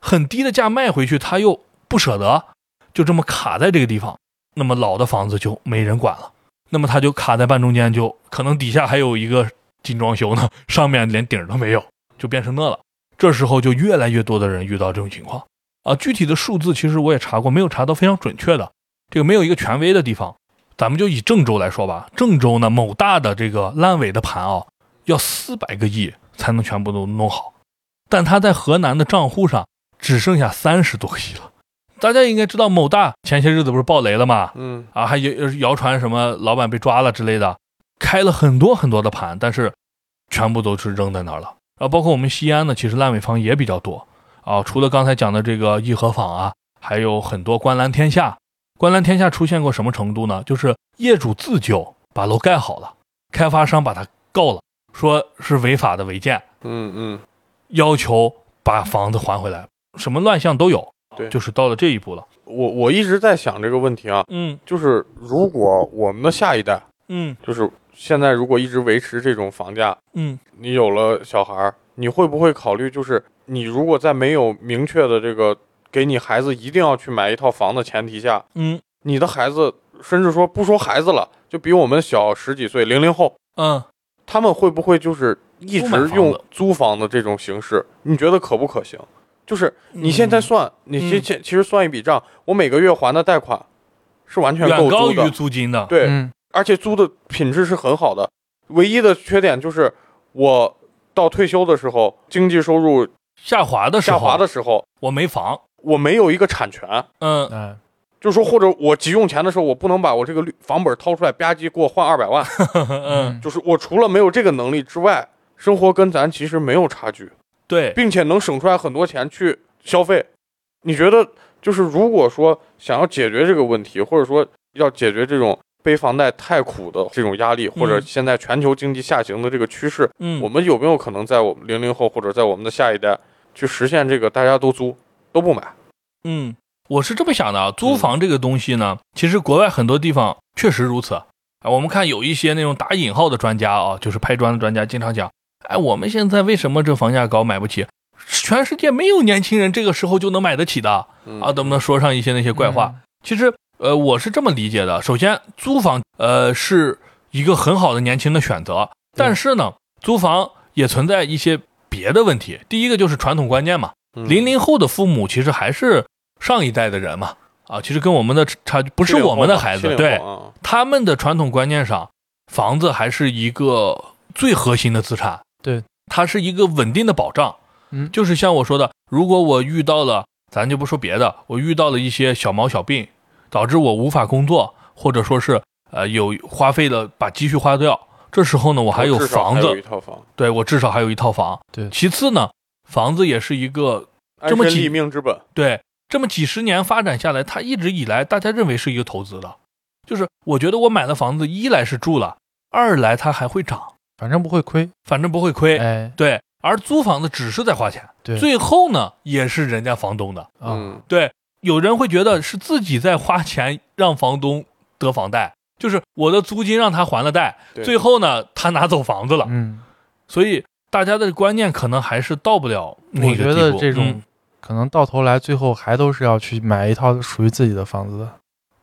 很低的价卖回去，他又不舍得，就这么卡在这个地方。那么老的房子就没人管了，那么他就卡在半中间，就可能底下还有一个精装修呢，上面连顶儿都没有，就变成那了。这时候就越来越多的人遇到这种情况啊。具体的数字其实我也查过，没有查到非常准确的，这个没有一个权威的地方。咱们就以郑州来说吧，郑州呢某大的这个烂尾的盘啊，要四百个亿才能全部都弄好，但他在河南的账户上只剩下三十多个亿了。大家应该知道某大前些日子不是爆雷了吗？嗯，啊，还有谣传什么老板被抓了之类的，开了很多很多的盘，但是全部都是扔在那儿了。啊，包括我们西安呢，其实烂尾房也比较多啊。除了刚才讲的这个颐和坊啊，还有很多观澜天下。观澜天下出现过什么程度呢？就是业主自救把楼盖好了，开发商把他告了，说是违法的违建，嗯嗯，要求把房子还回来，什么乱象都有。对就是到了这一步了。我我一直在想这个问题啊，嗯就是如果我们的下一代，嗯就是现在如果一直维持这种房价，嗯。你有了小孩儿，你会不会考虑，就是你如果在没有明确的这个给你孩子一定要去买一套房的前提下，嗯。你的孩子甚至说不说孩子了，就比我们小十几岁，零零后，嗯，他们会不会就是一直用租房的这种形式？你觉得可不可行？就是你现在算，你其嗯其其实算一笔账，我每个月还的贷款是完全远高于够租金的。对，嗯而且租的品质是很好的。唯一的缺点就是我到退休的时候，经济收入下滑的时候，下滑的时候，我没房。我没有一个产权，嗯嗯，就是说或者我急用钱的时候，我不能把我这个绿房本掏出来吧唧给我换二百万，嗯，就是我除了没有这个能力之外，生活跟咱其实没有差距。对，并且能省出来很多钱去消费。你觉得，就是如果说想要解决这个问题，或者说要解决这种背房贷太苦的这种压力，或者现在全球经济下行的这个趋势，嗯，我们有没有可能在我们零零后或者在我们的下一代去实现这个大家都租都不买？嗯，我是这么想的啊，租房这个东西呢，其实国外很多地方确实如此啊，我们看有一些那种打引号的专家啊，就是拍砖的专家，经常讲，哎，我们现在为什么这房价高买不起？全世界没有年轻人这个时候就能买得起的啊，能不能说上一些那些怪话？其实，呃，我是这么理解的。首先，租房，呃，是一个很好的年轻的选择，但是呢，租房也存在一些别的问题。第一个就是传统观念嘛，零零后的父母其实还是上一代的人嘛。啊，其实跟我们的差距不是我们的孩子，对他们的传统观念上，房子还是一个最核心的资产，对，它是一个稳定的保障。嗯，就是像我说的，如果我遇到了，咱就不说别的，我遇到了一些小毛小病，导致我无法工作，或者说是呃有花费了把积蓄花掉，这时候呢，我还有房子，一套房，对我至少还有一套房。对，其次呢，房子也是一个这么几命之本，对。这么几十年发展下来，它一直以来大家认为是一个投资的，就是我觉得我买了房子，一来是住了，二来它还会涨，反正不会亏，反正不会亏。哎，对，而租房子只是在花钱，最后呢也是人家房东的，嗯，对，有人会觉得是自己在花钱让房东得房贷，就是我的租金让他还了贷，最后呢他拿走房子了，嗯，所以大家的观念可能还是到不了那个地步，这种。可能到头来，最后还都是要去买一套属于自己的房子的。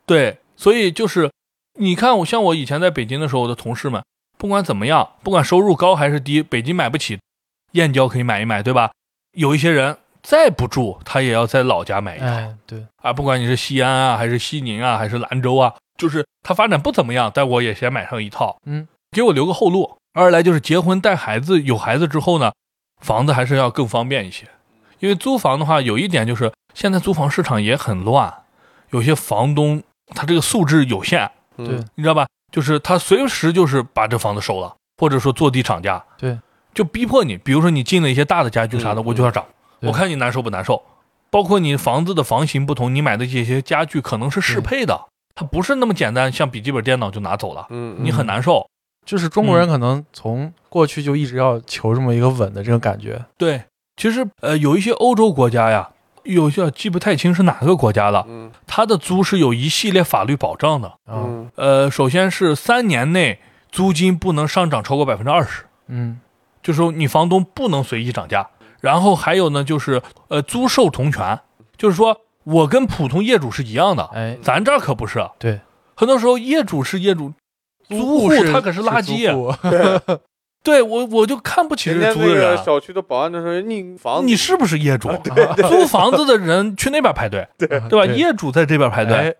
对，所以就是你看，我像我以前在北京的时候，我的同事们，不管怎么样，不管收入高还是低，北京买不起，燕郊可以买一买，对吧？有一些人再不住，他也要在老家买一套。对啊，不管你是西安啊，还是西宁啊，还是兰州啊，就是他发展不怎么样，但我也先买上一套，嗯，给我留个后路。二来就是结婚带孩子，有孩子之后呢，房子还是要更方便一些。因为租房的话，有一点就是现在租房市场也很乱，有些房东他这个素质有限，对，你知道吧？就是他随时就是把这房子收了，或者说坐地涨价，对，就逼迫你，比如说你进了一些大的家具啥的，我就要涨，我看你难受不难受？包括你房子的房型不同，你买的这些家具可能是适配的，它不是那么简单，像笔记本电脑就拿走了，嗯，你很难受。就是中国人可能从过去就一直要求这么一个稳的这个感觉，对。其实，呃，有一些欧洲国家呀，有些记不太清是哪个国家了。嗯，它的租是有一系列法律保障的。嗯，呃，首先是三年内租金不能上涨超过百分之二十。嗯，就说你房东不能随意涨价。然后还有呢，就是呃，租售同权，就是说我跟普通业主是一样的。哎，咱这儿可不是。对，很多时候业主是业主，租户他可是垃圾。对。对我，我就看不起这租的人。小区的保安就说：“你房，你是不是业主？对，租房子的人去那边排队，对对吧？业主在这边排队，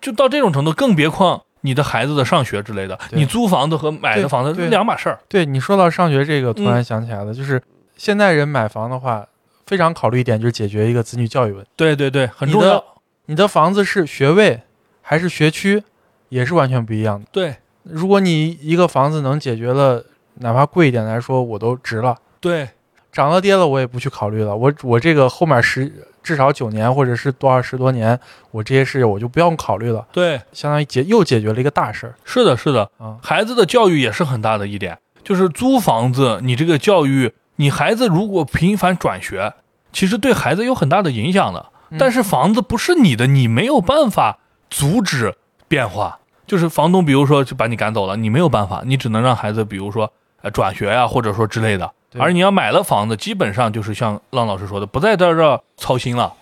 就到这种程度，更别况你的孩子的上学之类的。你租房子和买的房子是两码事儿。对你说到上学这个，突然想起来了，就是现在人买房的话，非常考虑一点就是解决一个子女教育问题。对对对，很重要。你的房子是学位还是学区，也是完全不一样的。对，如果你一个房子能解决了。哪怕贵一点来说，我都值了。对，涨了跌了，我也不去考虑了。我我这个后面十至少九年，或者是多少十多年，我这些事我就不用考虑了。对，相当于解又解决了一个大事儿。是的，是的，啊，孩子的教育也是很大的一点，就是租房子，你这个教育，你孩子如果频繁转学，其实对孩子有很大的影响的。但是房子不是你的，你没有办法阻止变化。就是房东，比如说就把你赶走了，你没有办法，你只能让孩子，比如说。呃，转学呀，或者说之类的，而你要买了房子，基本上就是像浪老师说的，不在这这操心了，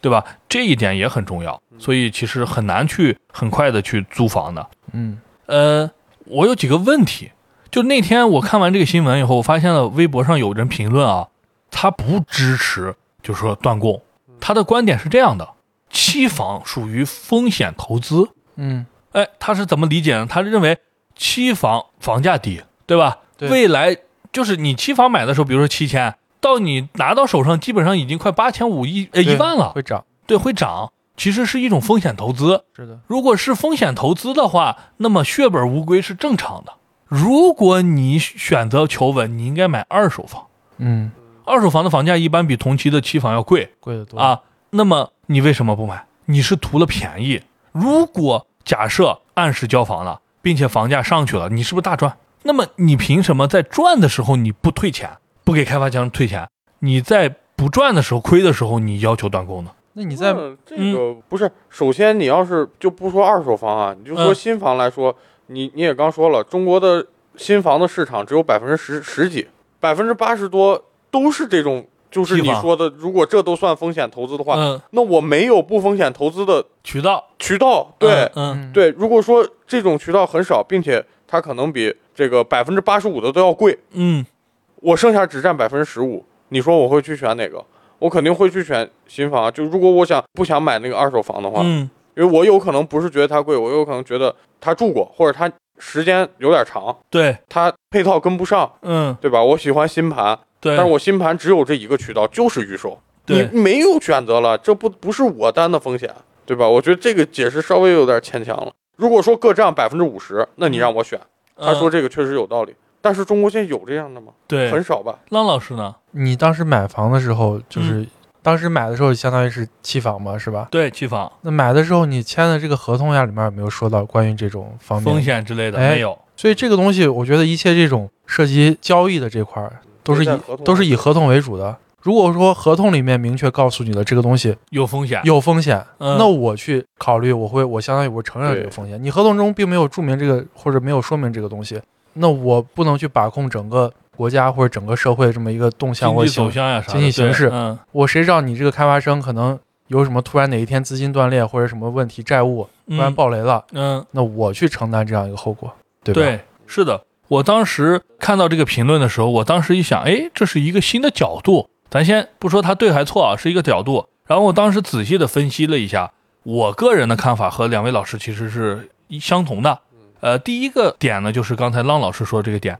对吧？这一点也很重要，所以其实很难去很快的去租房的。嗯，呃，我有几个问题，就那天我看完这个新闻以后，我发现了微博上有人评论啊，他不支持，就是说断供，他的观点是这样的：期房属于风险投资。嗯，哎，他是怎么理解呢？他认为期房房价低，对吧？未来就是你期房买的时候，比如说七千，到你拿到手上，基本上已经快八千五一呃一万了，会涨，对，会涨，其实是一种风险投资。是的，如果是风险投资的话，那么血本无归是正常的。如果你选择求稳，你应该买二手房。嗯，二手房的房价一般比同期的期房要贵，贵得多啊。那么你为什么不买？你是图了便宜。如果假设按时交房了，并且房价上去了，你是不是大赚？那么你凭什么在赚的时候你不退钱，不给开发商退钱？你在不赚的时候亏的时候，你要求断供呢？那你在这个不是？首先你要是就不说二手房啊，你就说新房来说，你你也刚说了，中国的新房的市场只有百分之十十几，百分之八十多都是这种，就是你说的，如果这都算风险投资的话，嗯，那我没有不风险投资的渠道渠道，对，嗯，对，如果说这种渠道很少，并且它可能比这个百分之八十五的都要贵，嗯，我剩下只占百分之十五，你说我会去选哪个？我肯定会去选新房。就如果我想不想买那个二手房的话，嗯，因为我有可能不是觉得它贵，我有可能觉得它住过，或者它时间有点长，对，它配套跟不上，嗯，对吧？我喜欢新盘，对，但是我新盘只有这一个渠道，就是预售，你没有选择了，这不不是我担的风险，对吧？我觉得这个解释稍微有点牵强了。如果说各占百分之五十，那你让我选，他说这个确实有道理。但是中国现在有这样的吗？对，很少吧。浪老师呢？你当时买房的时候，就是当时买的时候，相当于是期房嘛，是吧？对，期房。那买的时候，你签的这个合同呀，里面有没有说到关于这种方面风险之类的？没有。所以这个东西，我觉得一切这种涉及交易的这块儿，都是以都是以合同为主的。如果说合同里面明确告诉你的这个东西有风险，有风险，那我去考虑，我会我相当于我承认这个风险。你合同中并没有注明这个，或者没有说明这个东西，那我不能去把控整个国家或者整个社会这么一个动向或走向呀，经济形势。嗯，我谁知道你这个开发商可能有什么突然哪一天资金断裂或者什么问题，债务突然暴雷了，嗯，那我去承担这样一个后果，对吧？对，是的。我当时看到这个评论的时候，我当时一想，哎，这是一个新的角度。咱先不说它对还错啊，是一个角度。然后我当时仔细的分析了一下，我个人的看法和两位老师其实是相同的。呃，第一个点呢，就是刚才浪老师说的这个点，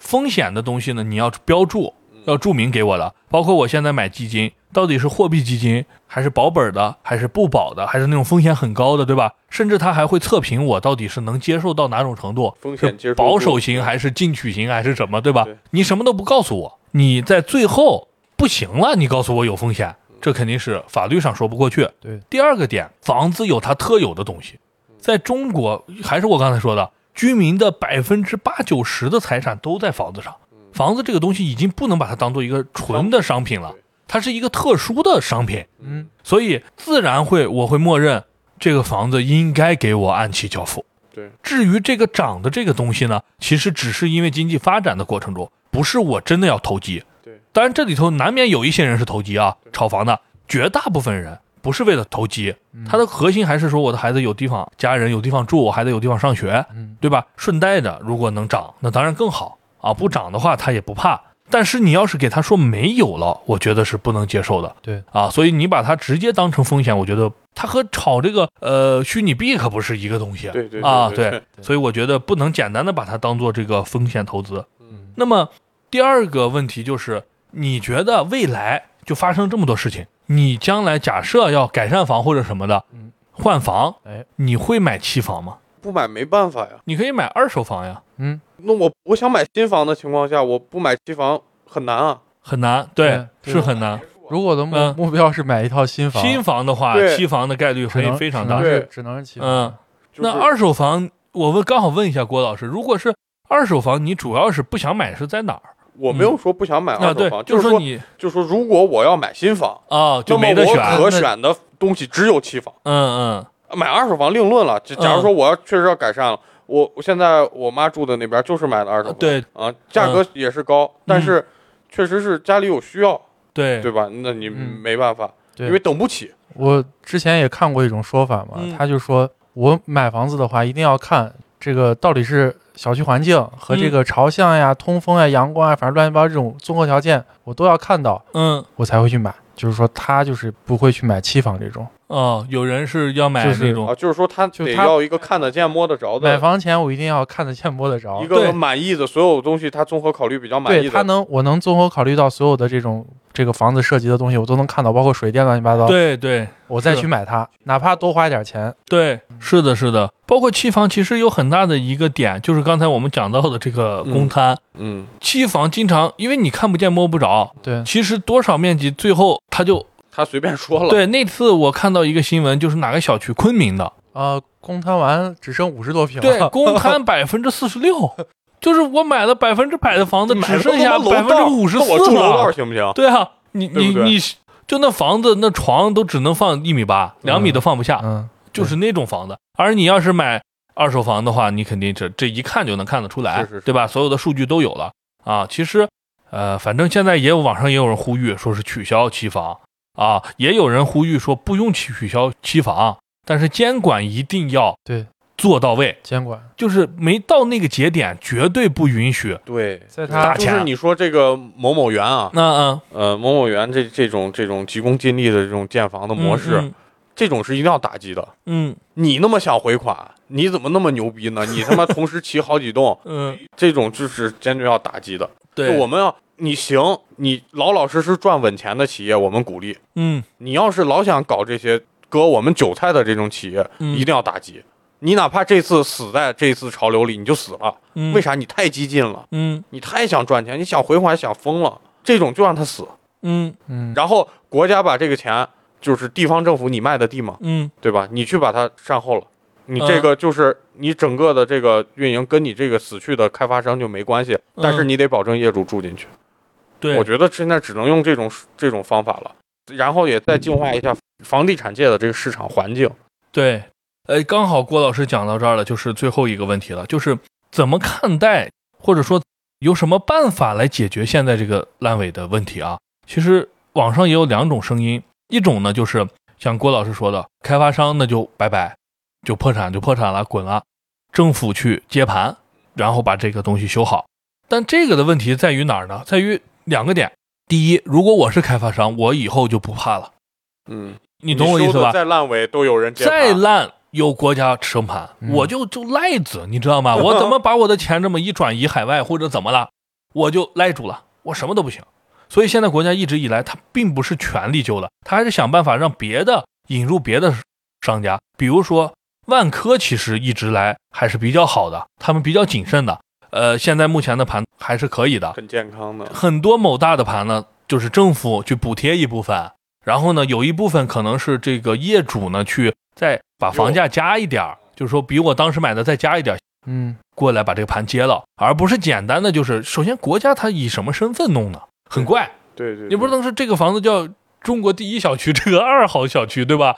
风险的东西呢，你要标注，要注明给我的。包括我现在买基金，到底是货币基金，还是保本的，还是不保的，还是那种风险很高的，对吧？甚至他还会测评我到底是能接受到哪种程度，风险接受保守型还是进取型还是什么，对吧？你什么都不告诉我，你在最后。不行了，你告诉我有风险，这肯定是法律上说不过去。对，第二个点，房子有它特有的东西，在中国还是我刚才说的，居民的百分之八九十的财产都在房子上。房子这个东西已经不能把它当做一个纯的商品了，它是一个特殊的商品。嗯，所以自然会我会默认这个房子应该给我按期交付。对，至于这个涨的这个东西呢，其实只是因为经济发展的过程中，不是我真的要投机。当然，这里头难免有一些人是投机啊，炒房的。绝大部分人不是为了投机，它的核心还是说我的孩子有地方，家人有地方住，我孩子有地方上学，对吧？顺带着，如果能涨，那当然更好啊。不涨的话，他也不怕。但是你要是给他说没有了，我觉得是不能接受的。对啊，所以你把它直接当成风险，我觉得它和炒这个呃虚拟币可不是一个东西。对对啊，对，所以我觉得不能简单的把它当做这个风险投资。嗯，那么第二个问题就是。你觉得未来就发生这么多事情，你将来假设要改善房或者什么的，嗯，换房，哎，你会买期房吗？不买没办法呀，你可以买二手房呀。嗯，那我我想买新房的情况下，我不买期房很难啊，很难，对，是很难。如果的目目标是买一套新房，新房的话，期房的概率会非常大，对，只能是期房。嗯，那二手房，我问刚好问一下郭老师，如果是二手房，你主要是不想买是在哪儿？我没有说不想买二手房，就是说你，就是说如果我要买新房啊，就没得选，可选的东西只有期房。嗯嗯，买二手房另论了。假如说我要确实要改善了，我我现在我妈住的那边就是买的二手房，对啊，价格也是高，但是确实是家里有需要，对对吧？那你没办法，因为等不起。我之前也看过一种说法嘛，他就说我买房子的话一定要看这个到底是。小区环境和这个朝向呀、通风呀、阳光啊，反正乱七八糟这种综合条件，我都要看到，嗯，我才会去买。就是说，他就是不会去买期房这种。哦，有人是要买这种啊，就是说他得要一个看得见摸得着的。买房前我一定要看得见摸得着，一个满意的所有东西，他综合考虑比较满意。对他能，我能综合考虑到所有的这种。这个房子涉及的东西我都能看到，包括水电乱七八糟。对对，我再去买它，哪怕多花一点钱。对，是的，是的。包括期房，其实有很大的一个点，就是刚才我们讲到的这个公摊。嗯，期房经常因为你看不见摸不着。对，其实多少面积，最后他就他随便说了。对，那次我看到一个新闻，就是哪个小区，昆明的，呃，公摊完只剩五十多平。对，公摊 百分之四十六。就是我买了百分之百的房子，只剩下百分之五十四了。我住楼道行不行？对啊，你你你，就那房子那床都只能放一米八，两米都放不下。嗯，就是那种房子。而你要是买二手房的话，你肯定这这一看就能看得出来，是是对吧？所有的数据都有了啊。其实，呃，反正现在也有网上也有人呼吁说是取消期房啊，也有人呼吁说不用取消期房，但是监管一定要对做到位，监管就是没到那个节点，绝对不允许。对，在他就是你说这个某某园啊，那嗯，呃，某某园这这种这种急功近利的这种建房的模式，嗯这种是一定要打击的。嗯你那么想回款，你怎么那么牛逼呢？你他妈同时骑好几栋，嗯，这种就是坚决要打击的。对，我们要你行，你老老实实赚稳钱的企业，我们鼓励。嗯你要是老想搞这些割我们韭菜的这种企业，嗯一定要打击。你哪怕这次死在这次潮流里，你就死了。嗯，为啥？你太激进了，嗯你太想赚钱，你想回款想疯了，这种就让他死。嗯嗯然后国家把这个钱，就是地方政府你卖的地嘛，嗯对吧？你去把它善后了，你这个就是你整个的这个运营跟你这个死去的开发商就没关系，但是你得保证业主住进去。对，我觉得现在只能用这种这种方法了，然后也再净化一下房地产界的这个市场环境。对，呃，刚好郭老师讲到这儿了，就是最后一个问题了，就是怎么看待，或者说有什么办法来解决现在这个烂尾的问题啊？其实网上也有两种声音，一种呢就是像郭老师说的，开发商那就拜拜，就破产就破产了，滚了，政府去接盘，然后把这个东西修好。但这个的问题在于哪儿呢？在于两个点。第一，如果我是开发商，我以后就不怕了，嗯，你懂我意思吧？再烂尾都有人接盘再烂有国家撑盘，嗯我就就赖子，你知道吗？我怎么把我的钱这么一转移海外或者怎么了，我就赖住了，我什么都不行。所以现在国家一直以来，它并不是全力救的，它还是想办法让别的引入别的商家，比如说万科，其实一直来还是比较好的，他们比较谨慎的。呃，现在目前的盘还是可以的，很健康的。很多某大的盘呢，就是政府去补贴一部分，然后呢，有一部分可能是这个业主呢去再把房价加一点儿，就是说比我当时买的再加一点儿嗯过来把这个盘接了，而不是简单的就是首先国家它以什么身份弄的，很怪，对对，你不能说这个房子叫中国第一小区，这个二号小区，对吧？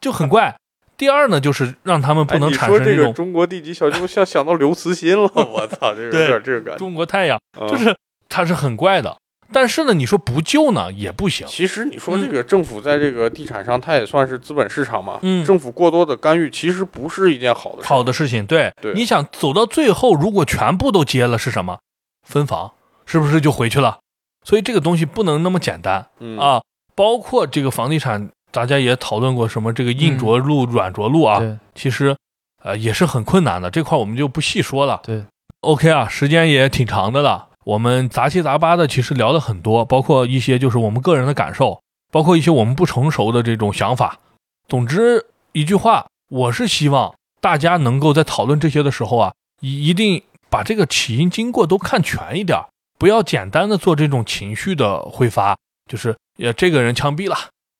就很怪。第二呢，就是让他们不能哎你说这个产生这种中国第几小区，我想想到刘慈欣了，我操，这有点这个感觉。中国太阳，嗯就是它是很怪的。但是呢，你说不救呢也不行。其实你说这个政府在这个地产上，它也算是资本市场嘛。嗯政府过多的干预，其实不是一件好的事。好的事情，对，对你想走到最后，如果全部都接了是什么？分房，是不是就回去了？所以这个东西不能那么简单、嗯，啊！包括这个房地产，大家也讨论过什么这个硬着陆、软着陆啊，对其实呃也是很困难的，这块我们就不细说了。对 OK 啊，时间也挺长的了，我们杂七杂八的其实聊了很多，包括一些就是我们个人的感受，包括一些我们不成熟的这种想法。总之一句话，我是希望大家能够在讨论这些的时候啊，一一定把这个起因经过都看全一点，不要简单的做这种情绪的挥发，就是呃这个人枪毙了。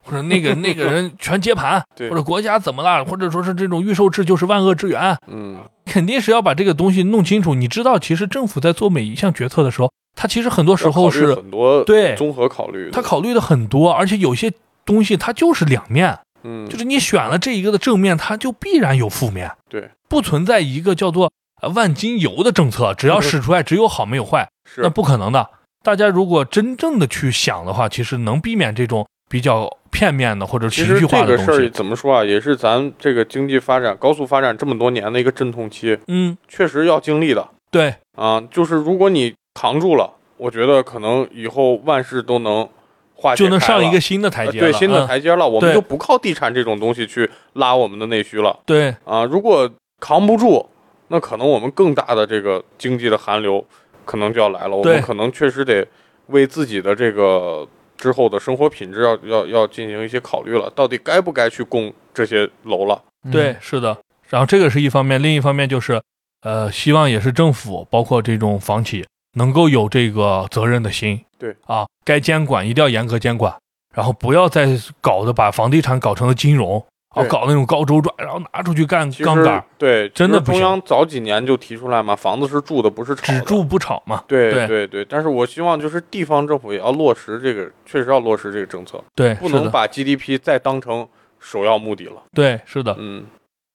或者那个 那个人全接盘，或者国家怎么了，或者说是这种预售制就是万恶之源，嗯，肯定是要把这个东西弄清楚。你知道，其实政府在做每一项决策的时候，他其实很多时候是很多对综合考虑的。他考虑的很多，而且有些东西它就是两面，嗯，就是你选了这一个的正面，它就必然有负面，对，不存在一个叫做呃万金油的政策，只要使出来只有好没有坏，是那不可能的。大家如果真正的去想的话，其实能避免这种比较片面的或者情绪其实这个事儿化的东西。怎么说啊，也是咱这个经济发展高速发展这么多年的一个阵痛期，嗯，确实要经历的对，啊。就是如果你扛住了，我觉得可能以后万事都能化解就能上一个新的台阶了。呃对新的嗯台阶了。我们就不靠地产这种东西去拉我们的内需了对，啊。如果扛不住，那可能我们更大的这个经济的寒流可能就要来了。我们可能确实得为自己的这个之后的生活品质要要要进行一些考虑了，到底该不该去供这些楼了？嗯对，是的。然后这个是一方面，另一方面就是，呃，希望也是政府，包括这种房企，能够有这个责任的心。对啊，该监管一定要严格监管，然后不要再搞的把房地产搞成了金融，啊，对搞那种高周转，然后拿出去干其实杠杆，对，真的不行央早几年就提出来嘛，房子是住的，不是炒的。只住不炒嘛。对对对对，但是我希望就是地方政府也要落实这个，确实要落实这个政策，对，不能把 GDP 再当成首要目的了。对，是的。嗯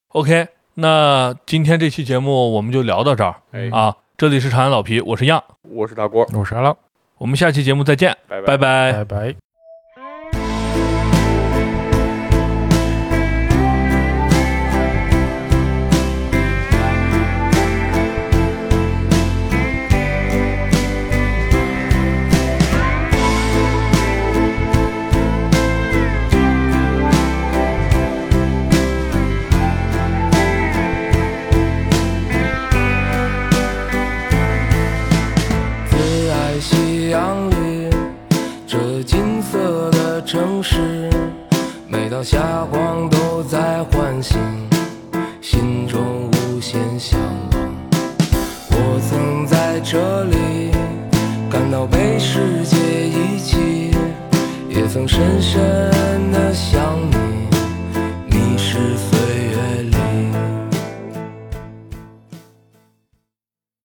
，OK，那今天这期节目我们就聊到这儿哎啊！这里是长安老皮，我是样，我是大郭，我是阿浪，我们下期节目再见，拜拜拜拜拜。霞光都在唤醒，心中无限向往。我曾在这里感到被世界遗弃，也曾深深的想。